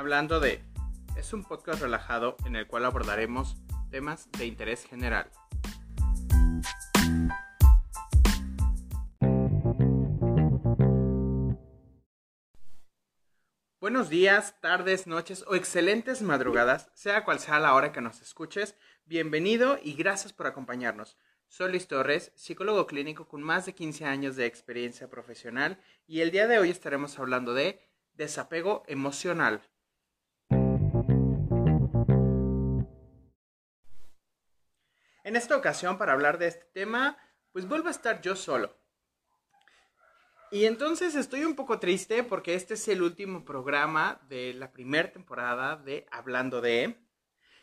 Hablando de es un podcast relajado en el cual abordaremos temas de interés general. Buenos días, tardes, noches o excelentes madrugadas, sea cual sea la hora que nos escuches. Bienvenido y gracias por acompañarnos. Soy Luis Torres, psicólogo clínico con más de 15 años de experiencia profesional y el día de hoy estaremos hablando de desapego emocional. En esta ocasión, para hablar de este tema, pues vuelvo a estar yo solo. Y entonces estoy un poco triste porque este es el último programa de la primera temporada de Hablando de.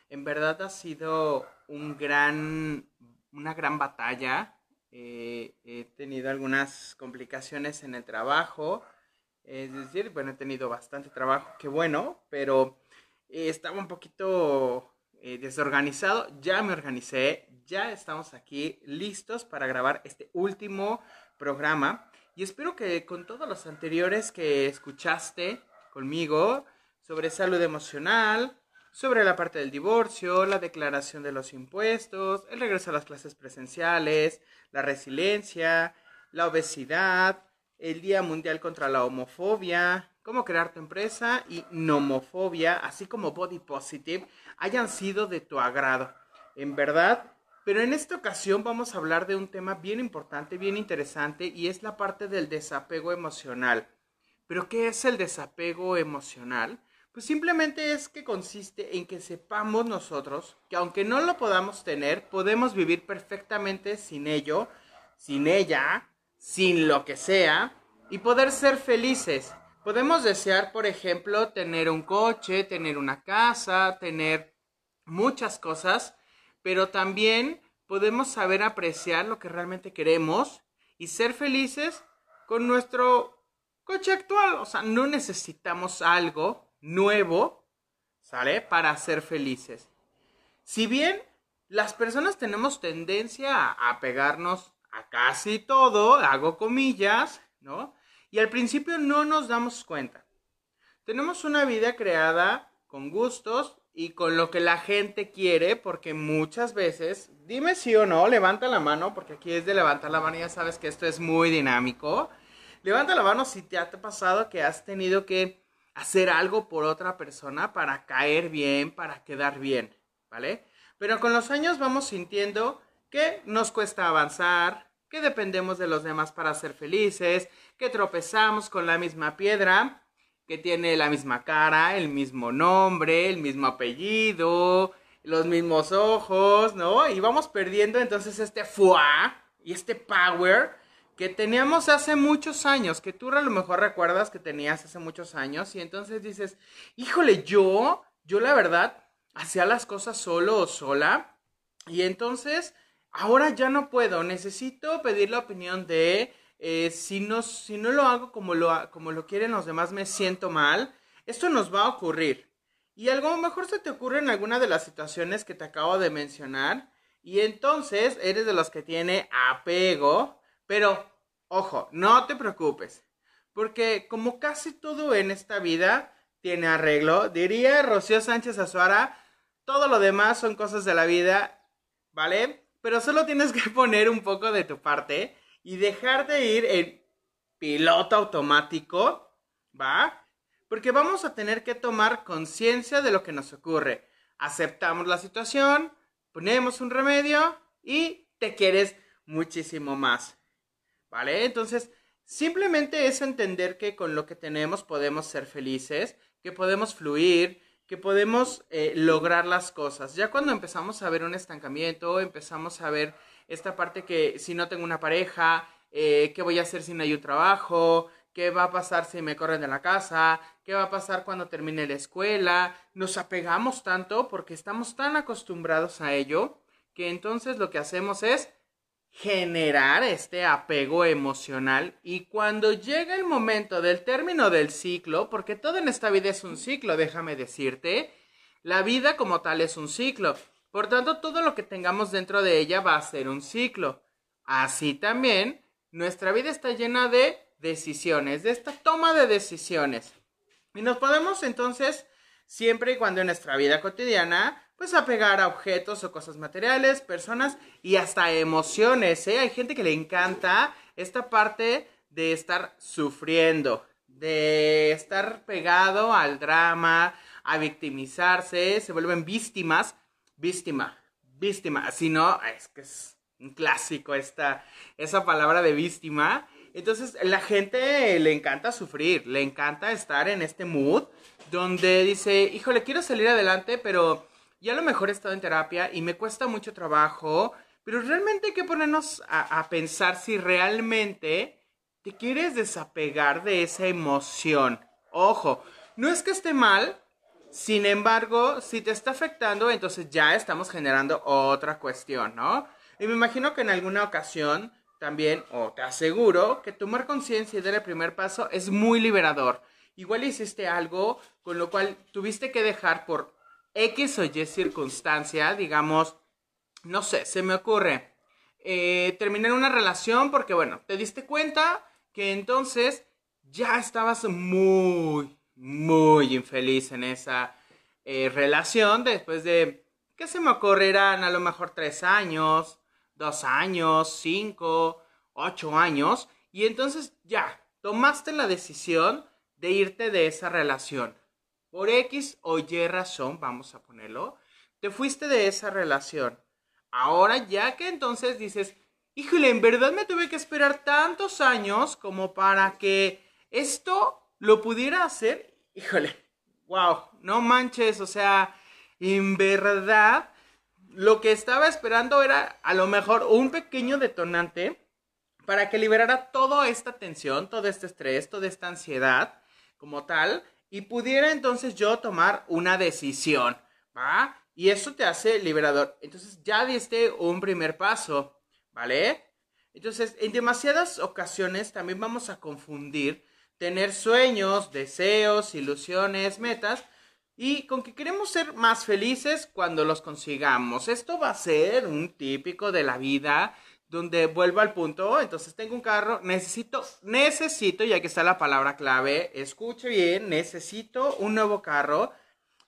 En verdad ha sido un gran, una gran batalla. Eh, he tenido algunas complicaciones en el trabajo. Es decir, bueno, he tenido bastante trabajo, qué bueno, pero eh, estaba un poquito eh, desorganizado. Ya me organicé, ya estamos aquí listos para grabar este último programa. Y espero que con todos los anteriores que escuchaste conmigo sobre salud emocional, sobre la parte del divorcio, la declaración de los impuestos, el regreso a las clases presenciales, la resiliencia, la obesidad, el Día Mundial contra la Homofobia, cómo crear tu empresa y nomofobia, así como body positive, hayan sido de tu agrado. En verdad, pero en esta ocasión vamos a hablar de un tema bien importante, bien interesante, y es la parte del desapego emocional. ¿Pero qué es el desapego emocional? Pues simplemente es que consiste en que sepamos nosotros que aunque no lo podamos tener, podemos vivir perfectamente sin ello, sin ella, sin lo que sea, y poder ser felices. Podemos desear, por ejemplo, tener un coche, tener una casa, tener muchas cosas, pero también podemos saber apreciar lo que realmente queremos y ser felices con nuestro coche actual. O sea, no necesitamos algo nuevo, ¿sale? Para ser felices. Si bien las personas tenemos tendencia a pegarnos a casi todo, hago comillas, ¿no? Y al principio no nos damos cuenta. Tenemos una vida creada con gustos y con lo que la gente quiere, porque muchas veces, dime sí o no, levanta la mano, porque aquí es de levantar la mano, ya sabes que esto es muy dinámico. Levanta la mano si te ha pasado que has tenido que hacer algo por otra persona para caer bien, para quedar bien, ¿vale? Pero con los años vamos sintiendo que nos cuesta avanzar, que dependemos de los demás para ser felices, que tropezamos con la misma piedra, que tiene la misma cara, el mismo nombre, el mismo apellido, los mismos ojos, ¿no? Y vamos perdiendo entonces este fuá y este power que teníamos hace muchos años, que tú a lo mejor recuerdas que tenías hace muchos años y entonces dices, híjole, yo, yo la verdad, hacía las cosas solo o sola y entonces ahora ya no puedo, necesito pedir la opinión de, eh, si, no, si no lo hago como lo, como lo quieren los demás, me siento mal, esto nos va a ocurrir. Y algo mejor se te ocurre en alguna de las situaciones que te acabo de mencionar. Y entonces eres de los que tiene apego. Pero, ojo, no te preocupes. Porque como casi todo en esta vida tiene arreglo, diría Rocío Sánchez Azuara, todo lo demás son cosas de la vida, ¿vale? pero solo tienes que poner un poco de tu parte y dejar de ir en piloto automático, ¿va? Porque vamos a tener que tomar conciencia de lo que nos ocurre. Aceptamos la situación, ponemos un remedio y te quieres muchísimo más. ¿Vale? Entonces, simplemente es entender que con lo que tenemos podemos ser felices, que podemos fluir, que podemos eh, lograr las cosas. Ya cuando empezamos a ver un estancamiento, empezamos a ver esta parte que si no tengo una pareja, eh, ¿qué voy a hacer si no hay un trabajo? ¿Qué va a pasar si me corren de la casa? ¿Qué va a pasar cuando termine la escuela? Nos apegamos tanto porque estamos tan acostumbrados a ello que entonces lo que hacemos es generar este apego emocional y cuando llega el momento del término del ciclo, porque todo en esta vida es un ciclo, déjame decirte, la vida como tal es un ciclo, por tanto todo lo que tengamos dentro de ella va a ser un ciclo. Así también, nuestra vida está llena de decisiones, de esta toma de decisiones. Y nos podemos entonces siempre y cuando en nuestra vida cotidiana, pues apegar a objetos o cosas materiales, personas y hasta emociones, ¿eh? Hay gente que le encanta esta parte de estar sufriendo, de estar pegado al drama, a victimizarse, se vuelven víctimas, víctima, víctima, si no, es que es un clásico esta, esa palabra de víctima. Entonces, la gente le encanta sufrir, le encanta estar en este mood donde dice, híjole, quiero salir adelante, pero ya a lo mejor he estado en terapia y me cuesta mucho trabajo, pero realmente hay que ponernos a, a pensar si realmente te quieres desapegar de esa emoción. Ojo, no es que esté mal, sin embargo, si te está afectando, entonces ya estamos generando otra cuestión, ¿no? Y me imagino que en alguna ocasión también, o te aseguro, que tomar conciencia y dar el primer paso es muy liberador. Igual hiciste algo con lo cual tuviste que dejar por X o Y circunstancia, digamos, no sé, se me ocurre, eh, terminar una relación porque, bueno, te diste cuenta que entonces ya estabas muy, muy infeliz en esa eh, relación después de, ¿qué se me ocurrirán? A lo mejor tres años, dos años, cinco, ocho años, y entonces ya, tomaste la decisión de irte de esa relación. Por X o Y razón, vamos a ponerlo, te fuiste de esa relación. Ahora ya que entonces dices, híjole, en verdad me tuve que esperar tantos años como para que esto lo pudiera hacer, híjole, wow, no manches, o sea, en verdad lo que estaba esperando era a lo mejor un pequeño detonante para que liberara toda esta tensión, todo este estrés, toda esta ansiedad como tal y pudiera entonces yo tomar una decisión, ¿va? Y eso te hace liberador. Entonces ya diste un primer paso, ¿vale? Entonces, en demasiadas ocasiones también vamos a confundir tener sueños, deseos, ilusiones, metas y con que queremos ser más felices cuando los consigamos. Esto va a ser un típico de la vida donde vuelvo al punto, entonces tengo un carro, necesito, necesito, y aquí está la palabra clave, escuche bien, necesito un nuevo carro,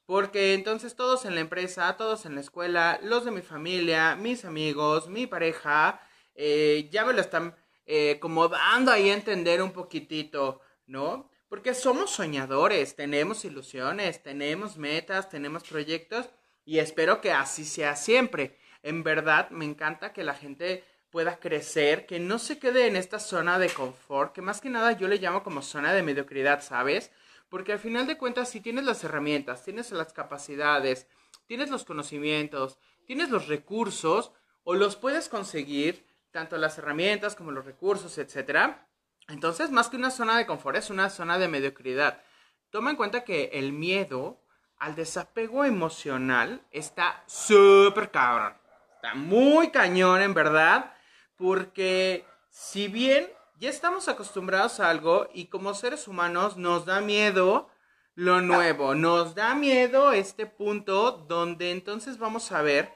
porque entonces todos en la empresa, todos en la escuela, los de mi familia, mis amigos, mi pareja, eh, ya me lo están eh, como dando ahí a entender un poquitito, ¿no? Porque somos soñadores, tenemos ilusiones, tenemos metas, tenemos proyectos y espero que así sea siempre. En verdad, me encanta que la gente pueda crecer, que no se quede en esta zona de confort, que más que nada yo le llamo como zona de mediocridad, ¿sabes? Porque al final de cuentas, si tienes las herramientas, tienes las capacidades, tienes los conocimientos, tienes los recursos, o los puedes conseguir, tanto las herramientas como los recursos, etcétera. Entonces, más que una zona de confort, es una zona de mediocridad. Toma en cuenta que el miedo al desapego emocional está súper cabrón. Está muy cañón, en verdad. Porque si bien ya estamos acostumbrados a algo y como seres humanos nos da miedo lo nuevo, nos da miedo este punto donde entonces vamos a ver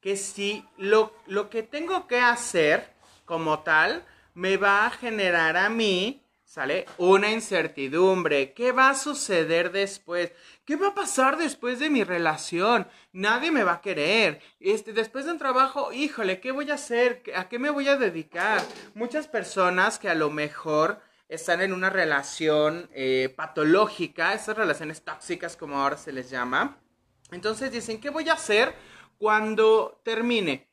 que si lo, lo que tengo que hacer como tal me va a generar a mí ¿Sale? Una incertidumbre. ¿Qué va a suceder después? ¿Qué va a pasar después de mi relación? Nadie me va a querer. Este, después de un trabajo, híjole, ¿qué voy a hacer? ¿A qué me voy a dedicar? Muchas personas que a lo mejor están en una relación eh, patológica, esas relaciones tóxicas como ahora se les llama. Entonces dicen, ¿qué voy a hacer cuando termine?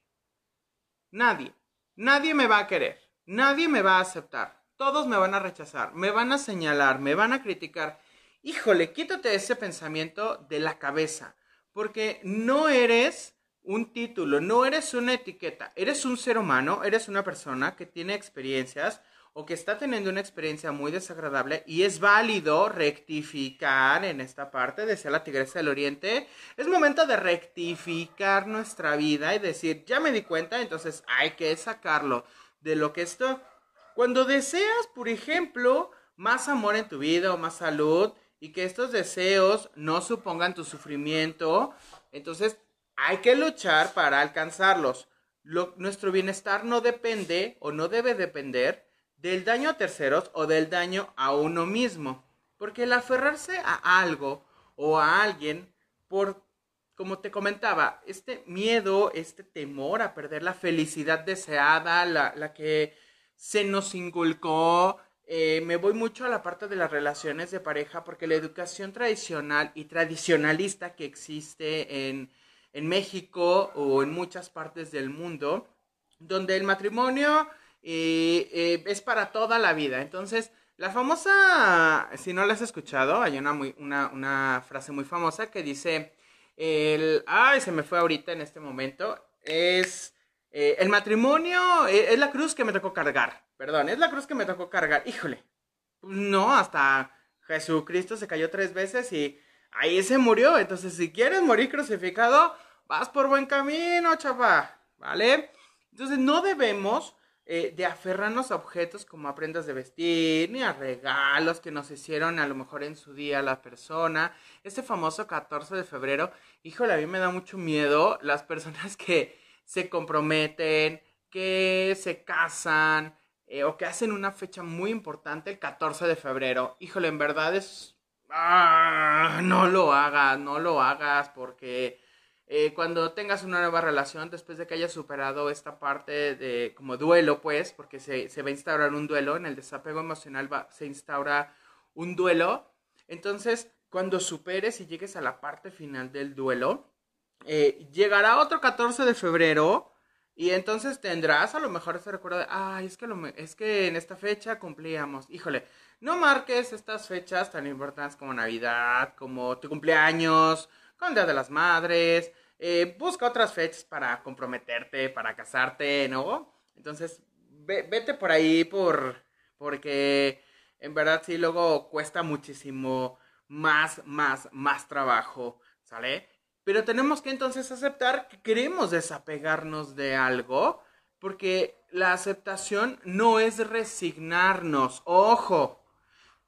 Nadie. Nadie me va a querer. Nadie me va a aceptar. Todos me van a rechazar, me van a señalar, me van a criticar. Híjole, quítate ese pensamiento de la cabeza, porque no eres un título, no eres una etiqueta, eres un ser humano, eres una persona que tiene experiencias o que está teniendo una experiencia muy desagradable y es válido rectificar en esta parte, decía la Tigresa del Oriente, es momento de rectificar nuestra vida y decir, ya me di cuenta, entonces hay que sacarlo de lo que esto cuando deseas, por ejemplo, más amor en tu vida o más salud y que estos deseos no supongan tu sufrimiento, entonces hay que luchar para alcanzarlos. nuestro bienestar no depende o no debe depender del daño a terceros o del daño a uno mismo. Porque el aferrarse a algo o a alguien por, como te comentaba, este miedo, este temor a perder la felicidad deseada, la, la que se nos inculcó. Eh, me voy mucho a la parte de las relaciones de pareja porque la educación tradicional y tradicionalista que existe en, en México o en muchas partes del mundo, donde el matrimonio eh, eh, es para toda la vida. Entonces, la famosa, si no la has escuchado, hay una, muy, una, una frase muy famosa que dice, el, ay, se me fue ahorita en este momento, es, eh, el matrimonio es la cruz que me tocó cargar, perdón, es la cruz que me tocó cargar, híjole, no, hasta Jesucristo se cayó tres veces y ahí se murió, entonces si quieres morir crucificado, vas por buen camino, chapa, ¿vale? Entonces no debemos eh, de aferrarnos a objetos como a prendas de vestir, ni a regalos que nos hicieron a lo mejor en su día la persona. Este famoso 14 de febrero, híjole, a mí me da mucho miedo las personas que se comprometen, que se casan eh, o que hacen una fecha muy importante el 14 de febrero. Híjole, en verdad es... Ah, no lo hagas, no lo hagas porque eh, cuando tengas una nueva relación, después de que hayas superado esta parte de como duelo, pues, porque se, se va a instaurar un duelo, en el desapego emocional va, se instaura un duelo. Entonces, cuando superes y llegues a la parte final del duelo, eh, llegará otro 14 de febrero y entonces tendrás a lo mejor ese recuerdo de, ay, es que, lo, es que en esta fecha cumplíamos, híjole, no marques estas fechas tan importantes como Navidad, como tu cumpleaños, con el Día de las Madres, eh, busca otras fechas para comprometerte, para casarte, ¿no? Entonces, vete por ahí por, porque en verdad sí luego cuesta muchísimo más, más, más trabajo, ¿sale? Pero tenemos que entonces aceptar que queremos desapegarnos de algo, porque la aceptación no es resignarnos, ojo.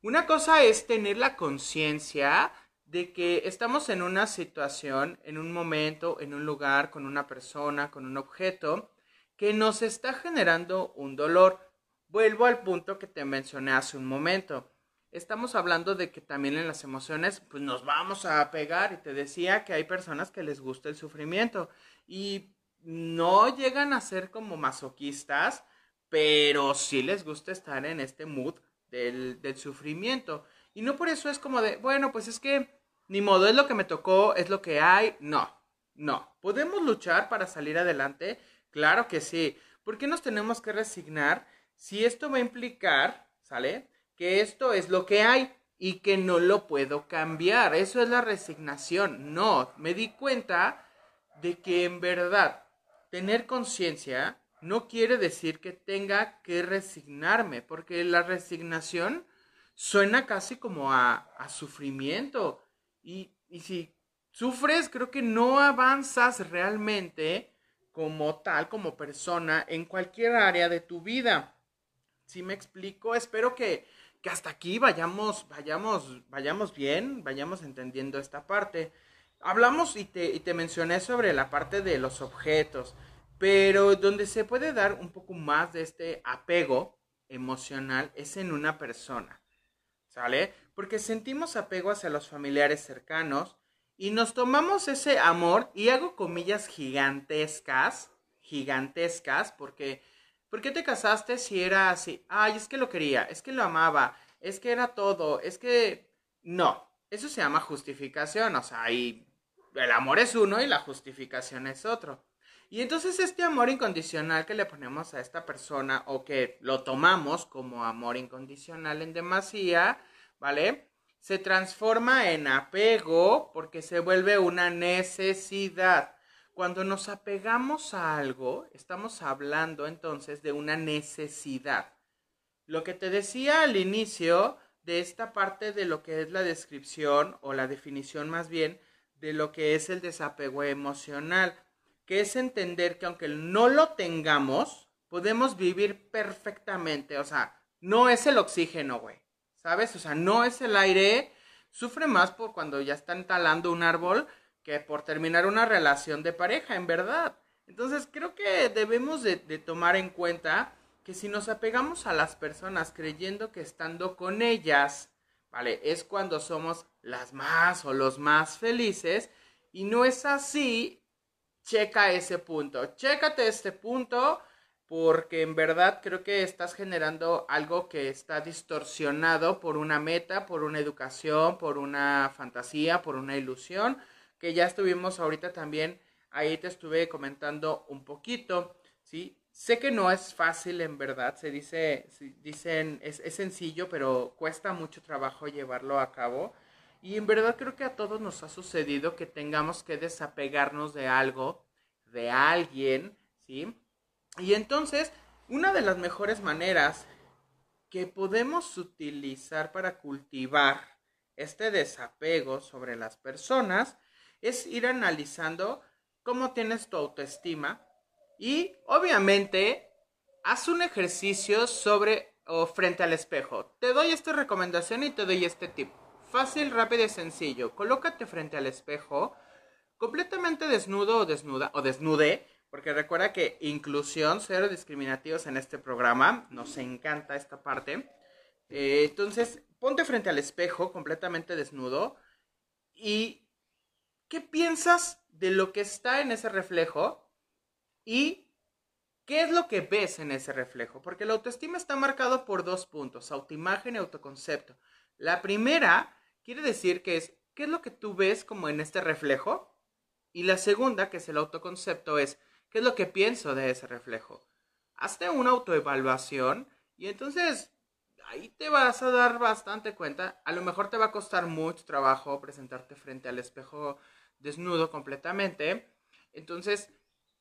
Una cosa es tener la conciencia de que estamos en una situación, en un momento, en un lugar, con una persona, con un objeto, que nos está generando un dolor. Vuelvo al punto que te mencioné hace un momento. Estamos hablando de que también en las emociones, pues nos vamos a pegar. Y te decía que hay personas que les gusta el sufrimiento y no llegan a ser como masoquistas, pero sí les gusta estar en este mood del, del sufrimiento. Y no por eso es como de, bueno, pues es que ni modo, es lo que me tocó, es lo que hay. No, no. ¿Podemos luchar para salir adelante? Claro que sí. ¿Por qué nos tenemos que resignar si esto va a implicar, ¿sale? Que esto es lo que hay y que no lo puedo cambiar. Eso es la resignación. No, me di cuenta de que en verdad tener conciencia no quiere decir que tenga que resignarme, porque la resignación suena casi como a, sufrimiento. Y, si sufres, creo que no avanzas realmente como tal, como persona, en cualquier área de tu vida. Si me explico, espero que, que hasta aquí vayamos, vayamos, vayamos bien, vayamos entendiendo esta parte. Hablamos y te, y te mencioné sobre la parte de los objetos, pero donde se puede dar un poco más de este apego emocional es en una persona. ¿Sale? Porque sentimos apego hacia los familiares cercanos y nos tomamos ese amor y hago comillas gigantescas, gigantescas, porque ¿por qué te casaste si era así? Ay, es que lo quería, es que lo amaba, es que era todo, es que no, eso se llama justificación, o sea, y el amor es uno y la justificación es otro. Y entonces este amor incondicional que le ponemos a esta persona o que lo tomamos como amor incondicional en demasía, ¿vale? Se transforma en apego porque se vuelve una necesidad. Cuando nos apegamos a algo, estamos hablando entonces de una necesidad. Lo que te decía al inicio de esta parte de lo que es la descripción o la definición más bien de lo que es el desapego emocional que es entender que aunque no lo tengamos, podemos vivir perfectamente. O sea, no es el oxígeno, güey. ¿Sabes? O sea, no es el aire. Sufre más por cuando ya están talando un árbol que por terminar una relación de pareja, en verdad. Entonces creo que debemos de, de tomar en cuenta que si nos apegamos a las personas creyendo que estando con ellas, ¿vale? Es cuando somos las más o los más felices. Y no es así. Checa ese punto. Chécate este punto porque en verdad creo que estás generando algo que está distorsionado por una meta, por una educación, por una fantasía, por una ilusión, que ya estuvimos ahorita también, ahí te estuve comentando un poquito, ¿sí? Sé que no es fácil en verdad, se dice, dicen, es, es sencillo, pero cuesta mucho trabajo llevarlo a cabo. Y en verdad creo que a todos nos ha sucedido que tengamos que desapegarnos de algo, de alguien, ¿sí? Y entonces, una de las mejores maneras que podemos utilizar para cultivar este desapego sobre las personas es ir analizando cómo tienes tu autoestima y obviamente haz un ejercicio sobre o frente al espejo. Te doy esta recomendación y te doy este tip. Fácil, rápido y sencillo. Colócate frente al espejo completamente desnudo o desnuda o desnude porque recuerda que inclusión, cero discriminativos en este programa. Nos encanta esta parte. Eh, entonces, ponte frente al espejo completamente desnudo y ¿qué piensas de lo que está en ese reflejo? Y ¿qué es lo que ves en ese reflejo? Porque la autoestima está marcado por dos puntos, autoimagen y autoconcepto. La primera quiere decir que es ¿qué es lo que tú ves como en este reflejo? Y la segunda, que es el autoconcepto, es ¿Qué es lo que pienso de ese reflejo? Hazte una autoevaluación y entonces ahí te vas a dar bastante cuenta. A lo mejor te va a costar mucho trabajo presentarte frente al espejo desnudo completamente. Entonces,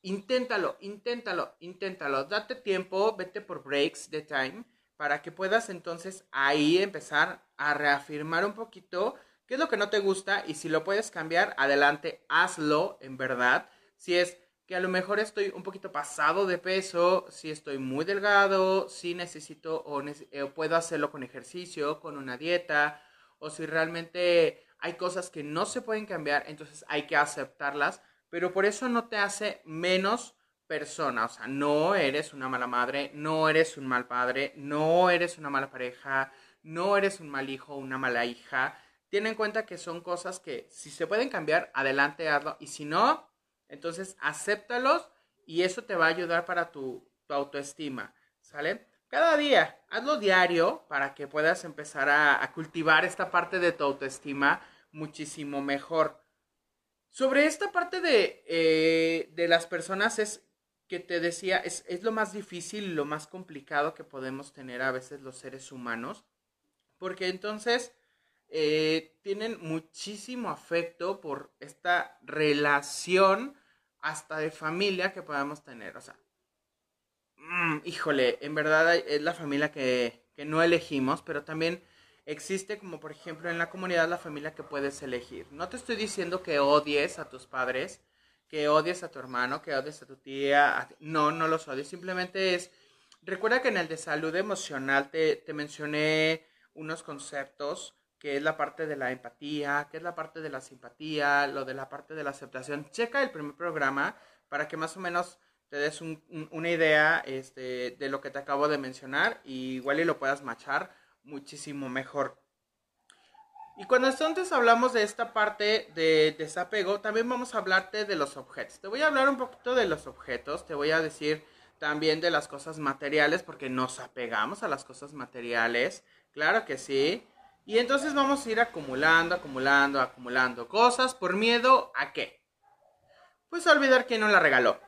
inténtalo, inténtalo, inténtalo. Date tiempo, vete por breaks de time para que puedas entonces ahí empezar a reafirmar un poquito qué es lo que no te gusta y si lo puedes cambiar, adelante, hazlo en verdad. Si es que a lo mejor estoy un poquito pasado de peso, si estoy muy delgado, si necesito o, eh, puedo hacerlo con ejercicio, con una dieta, o si realmente hay cosas que no se pueden cambiar, entonces hay que aceptarlas, pero por eso no te hace menos persona, o sea, no eres una mala madre, no eres un mal padre, no eres una mala pareja, no eres un mal hijo, una mala hija. Ten en cuenta que son cosas que si se pueden cambiar, adelante hazlo, y si no, entonces, acéptalos y eso te va a ayudar para tu, autoestima, ¿sale? Cada día, hazlo diario para que puedas empezar a, cultivar esta parte de tu autoestima muchísimo mejor. Sobre esta parte de, eh, de las personas es que te decía, es, lo más difícil, lo más complicado que podemos tener a veces los seres humanos, porque entonces eh, tienen muchísimo afecto por esta relación hasta de familia que podamos tener. O sea, mm, híjole, en verdad es la familia que, que no elegimos, pero también existe como por ejemplo en la comunidad la familia que puedes elegir. No te estoy diciendo que odies a tus padres, que odies a tu hermano, que odies a tu tía. No, no los odies. Simplemente es... Recuerda que en el de salud emocional te, te mencioné unos conceptos que es la parte de la empatía, que es la parte de la simpatía, lo de la parte de la aceptación. Checa el primer programa para que más o menos te des una idea este, de lo que te acabo de mencionar y igual y lo puedas machar muchísimo mejor. Y cuando entonces hablamos de esta parte de desapego, también vamos a hablarte de los objetos. Te voy a hablar un poquito de los objetos, te voy a decir también de las cosas materiales, porque nos apegamos a las cosas materiales, claro que sí. Y entonces vamos a ir acumulando, acumulando, acumulando cosas por miedo a qué? Pues a olvidar quién nos la regaló.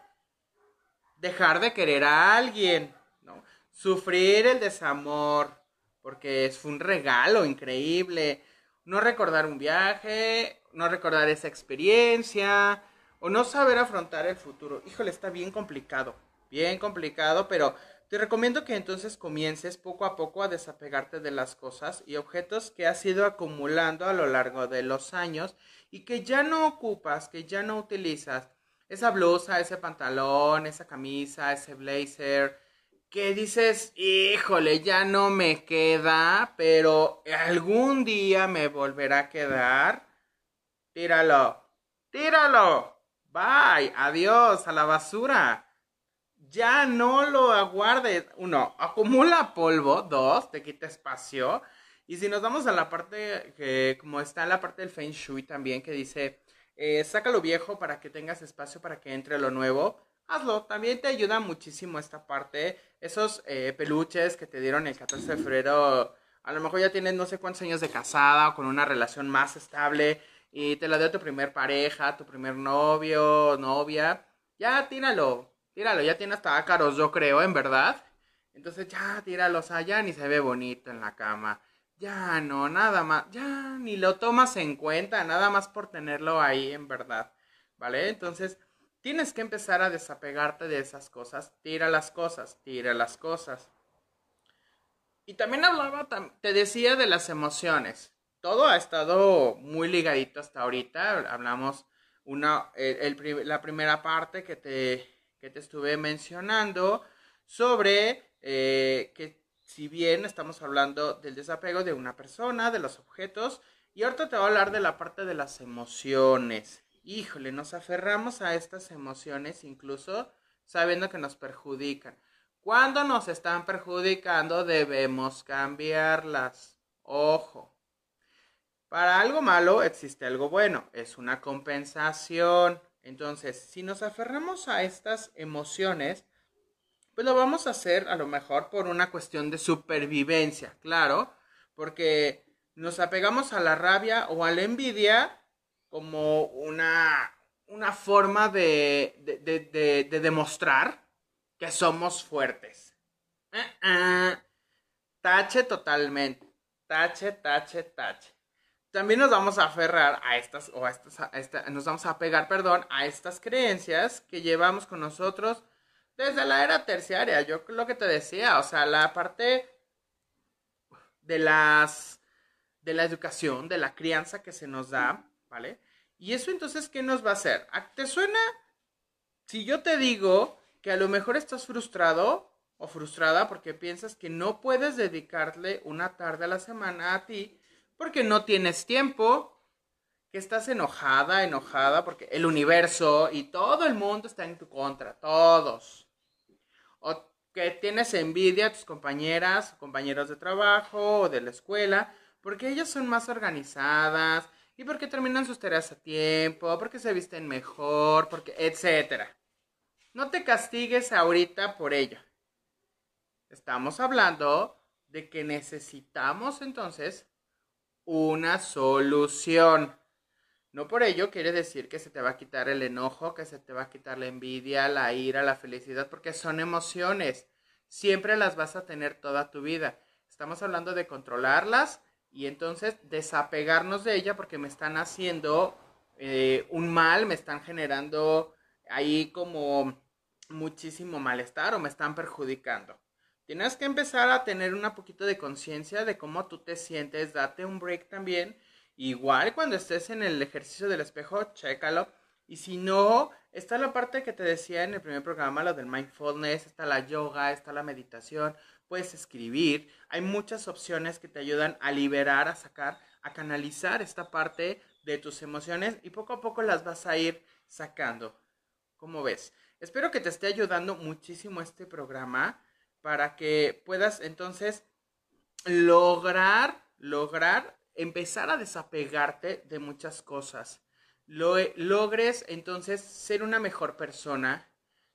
Dejar de querer a alguien, ¿no? Sufrir el desamor, porque fue un regalo increíble. No recordar un viaje, no recordar esa experiencia, o no saber afrontar el futuro. Híjole, está bien complicado, bien complicado, pero te recomiendo que entonces comiences poco a poco a desapegarte de las cosas y objetos que has ido acumulando a lo largo de los años y que ya no ocupas, que ya no utilizas. Esa blusa, ese pantalón, esa camisa, ese blazer, que dices, híjole, ya no me queda, pero algún día me volverá a quedar. Tíralo, tíralo. Bye, adiós, a la basura ya no lo aguardes. Uno, acumula polvo. Dos, te quita espacio. Y si nos vamos a la parte que, como está la parte del Feng Shui también, que dice, eh, saca lo viejo para que tengas espacio para que entre lo nuevo, hazlo. También te ayuda muchísimo esta parte. Esos eh, peluches que te dieron el 14 de febrero, a lo mejor ya tienes no sé cuántos años de casada o con una relación más estable y te la dio tu primer pareja, tu primer novio, novia. Ya tíralo, tíralo, ya tiene hasta ácaros, yo creo, en verdad. Entonces ya tíralo, o sea, ya ni se ve bonito en la cama. Ya no, nada más, ya ni lo tomas en cuenta, nada más por tenerlo ahí, en verdad. ¿Vale? Entonces, tienes que empezar a desapegarte de esas cosas. Tira las cosas, tira las cosas. Y también hablaba, te decía de las emociones. Todo ha estado muy ligadito hasta ahorita. Hablamos una, la primera parte que te, que te estuve mencionando sobre eh, que si bien estamos hablando del desapego de una persona, de los objetos, y ahorita te voy a hablar de la parte de las emociones. Híjole, nos aferramos a estas emociones incluso sabiendo que nos perjudican. Cuando nos están perjudicando debemos cambiarlas. Ojo. Para algo malo existe algo bueno. Es una compensación. Entonces, si nos aferramos a estas emociones, pues lo vamos a hacer a lo mejor por una cuestión de supervivencia, claro, porque nos apegamos a la rabia o a la envidia como una, una forma de, de, demostrar que somos fuertes. Uh-uh. Tache totalmente. Tache, tache, tache. También nos vamos a aferrar a estas, o a estas, nos vamos a pegar, perdón, a estas creencias que llevamos con nosotros desde la era terciaria, yo lo que te decía, o sea, la parte de las de la educación, de la crianza que se nos da, ¿vale? Y eso entonces, ¿qué nos va a hacer? ¿Te suena? Si yo te digo que a lo mejor estás frustrado o frustrada porque piensas que no puedes dedicarle una tarde a la semana a ti porque no tienes tiempo, que estás enojada, enojada porque el universo y todo el mundo está en tu contra, todos o que tienes envidia a tus compañeras, compañeros de trabajo o de la escuela, porque ellas son más organizadas y porque terminan sus tareas a tiempo, porque se visten mejor, porque etcétera. No te castigues ahorita por ello. Estamos hablando de que necesitamos entonces una solución. No por ello quiere decir que se te va a quitar el enojo, que se te va a quitar la envidia, la ira, la felicidad, porque son emociones. Siempre las vas a tener toda tu vida. Estamos hablando de controlarlas y entonces desapegarnos de ella porque me están haciendo eh, un mal, me están generando ahí como muchísimo malestar o me están perjudicando. Tienes que empezar a tener un poquito de conciencia de cómo tú te sientes, date un break también Igual cuando estés en el ejercicio del espejo, chécalo. Y si no, está la parte que te decía en el primer programa, lo del mindfulness, está la yoga, está la meditación, puedes escribir. Hay muchas opciones que te ayudan a liberar, a sacar, a canalizar esta parte de tus emociones y poco a poco las vas a ir sacando. ¿Cómo ves? Espero que te esté ayudando muchísimo este programa para que puedas entonces lograr, lograr empezar a desapegarte de muchas cosas. Lo, logres entonces ser una mejor persona,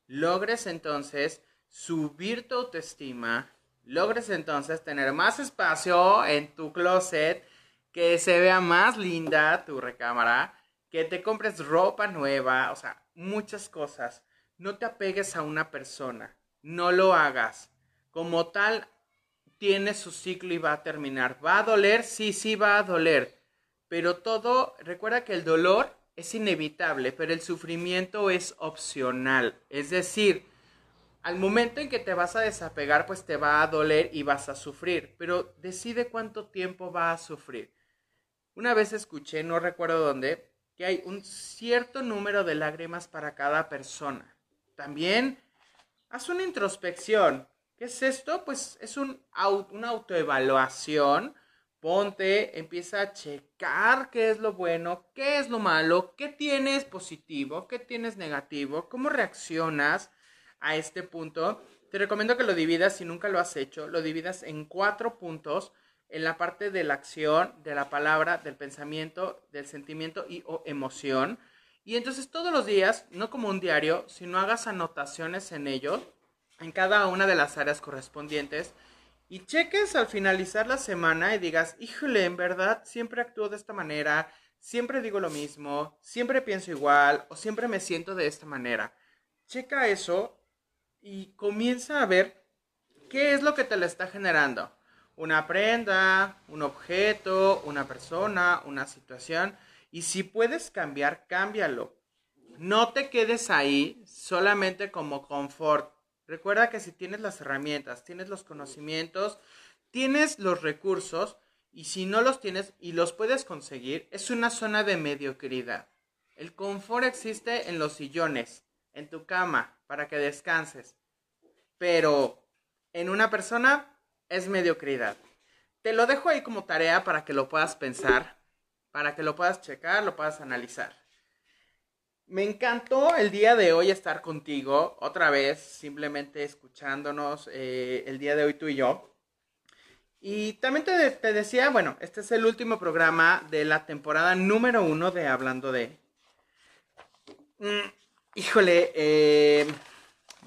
logres entonces subir tu autoestima, logres entonces tener más espacio en tu closet, que se vea más linda tu recámara, que te compres ropa nueva, o sea, muchas cosas. No te apegues a una persona, no lo hagas. Como tal, tiene su ciclo y va a terminar. ¿Va a doler? Sí, sí va a doler. Pero todo, recuerda que el dolor es inevitable, pero el sufrimiento es opcional. Es decir, al momento en que te vas a desapegar, pues te va a doler y vas a sufrir. Pero decide cuánto tiempo va a sufrir. Una vez escuché, no recuerdo dónde, que hay un cierto número de lágrimas para cada persona. También haz una introspección. ¿Qué es esto? Pues es un, una autoevaluación. Ponte, empieza a checar qué es lo bueno, qué es lo malo, qué tienes positivo, qué tienes negativo, cómo reaccionas a este punto. Te recomiendo que lo dividas, si nunca lo has hecho, lo dividas en cuatro puntos. en la parte de la acción, de la palabra, del pensamiento, del sentimiento y o emoción. Y entonces todos los días, no como un diario, sino hagas anotaciones en ello, en cada una de las áreas correspondientes, y cheques al finalizar la semana y digas, híjole, en verdad, siempre actúo de esta manera, siempre digo lo mismo, siempre pienso igual o siempre me siento de esta manera. Checa eso y comienza a ver qué es lo que te le está generando. Una prenda, un objeto, una persona, una situación. Y si puedes cambiar, cámbialo. No te quedes ahí solamente como confort. Recuerda que si tienes las herramientas, tienes los conocimientos, tienes los recursos, y si no los tienes y los puedes conseguir, es una zona de mediocridad. El confort existe en los sillones, en tu cama, para que descanses. Pero en una persona es mediocridad. Te lo dejo ahí como tarea para que lo puedas pensar, para que lo puedas checar, lo puedas analizar. Me encantó el día de hoy estar contigo, otra vez, simplemente escuchándonos eh, el día de hoy tú y yo. Y también te, decía, bueno, este es el último programa de la temporada número uno de Hablando de. Mm, híjole, eh,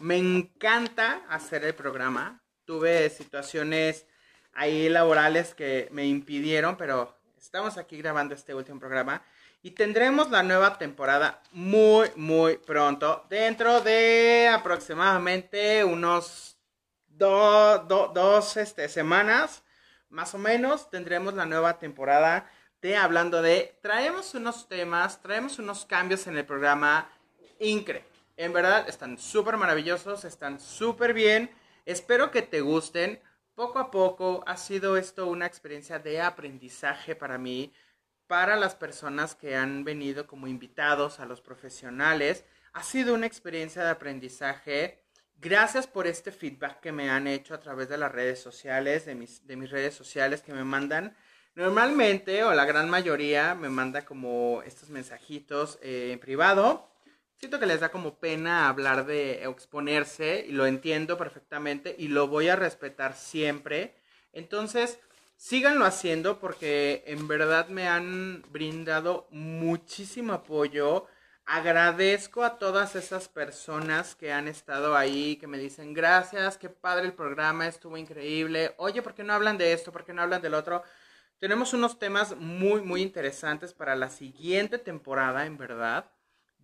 me encanta hacer el programa. Tuve situaciones ahí laborales que me impidieron, pero estamos aquí grabando este último programa. Y tendremos la nueva temporada muy, muy pronto. Dentro de aproximadamente unos dos este, semanas más o menos tendremos la nueva temporada de Hablando de. Traemos unos temas, traemos unos cambios en el programa increíble. En verdad, están súper maravillosos, están súper bien. Espero que te gusten. Poco a poco ha sido esto una experiencia de aprendizaje para mí, para las personas que han venido como invitados, a los profesionales. Ha sido una experiencia de aprendizaje Gracias por este feedback que me han hecho a través de las redes sociales, de mis, de mis redes sociales que me mandan. Normalmente, o la gran mayoría, me manda como estos mensajitos eh, en privado. Siento que les da como pena hablar de exponerse y lo entiendo perfectamente y lo voy a respetar siempre. Entonces, síganlo haciendo porque en verdad me han brindado muchísimo apoyo Agradezco a todas esas personas que han estado ahí, que me dicen gracias, qué padre el programa, estuvo increíble. Oye, ¿por qué no hablan de esto? ¿Por qué no hablan del otro? Tenemos unos temas muy, muy interesantes para la siguiente temporada, en verdad,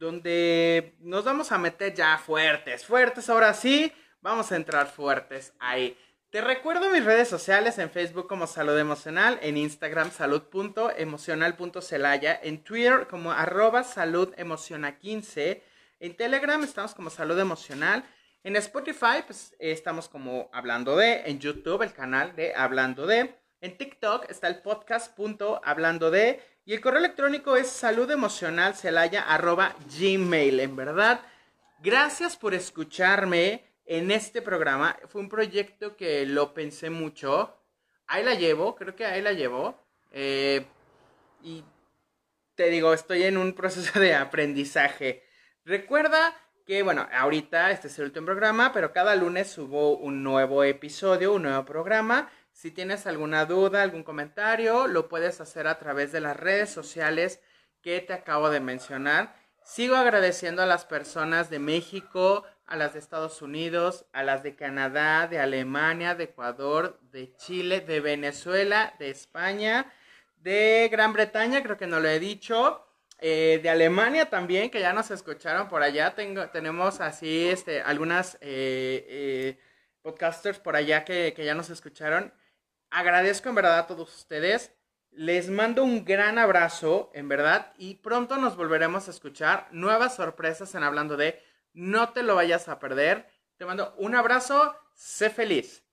donde nos vamos a meter ya fuertes, fuertes, ahora sí, vamos a entrar fuertes ahí. Te recuerdo mis redes sociales en Facebook como Salud Emocional, en Instagram salud.emocional.celaya, en Twitter como arroba saludemociona15, en Telegram estamos como Salud Emocional, en Spotify pues estamos como Hablando de, en YouTube el canal de Hablando de, en TikTok está el podcast Hablando de, y el correo electrónico es saludemocionalcelaya arroba gmail, en verdad. Gracias por escucharme en este programa. Fue un proyecto que lo pensé mucho. Ahí la llevo, creo que ahí la llevo. Eh, y te digo, estoy en un proceso de aprendizaje. Recuerda que, bueno, ahorita este es el último programa, pero cada lunes subo un nuevo episodio, un nuevo programa. Si tienes alguna duda, algún comentario, lo puedes hacer a través de las redes sociales que te acabo de mencionar. Sigo agradeciendo a las personas de México, a las de Estados Unidos, a las de Canadá, de Alemania, de Ecuador, de Chile, de Venezuela, de España, de Gran Bretaña, creo que no lo he dicho, eh, de Alemania también, que ya nos escucharon por allá. Tengo, tenemos así este, algunas eh, eh, podcasters por allá que, que ya nos escucharon. Agradezco en verdad a todos ustedes. Les mando un gran abrazo, en verdad, y pronto nos volveremos a escuchar nuevas sorpresas en hablando de no te lo vayas a perder. Te mando un abrazo. Sé feliz.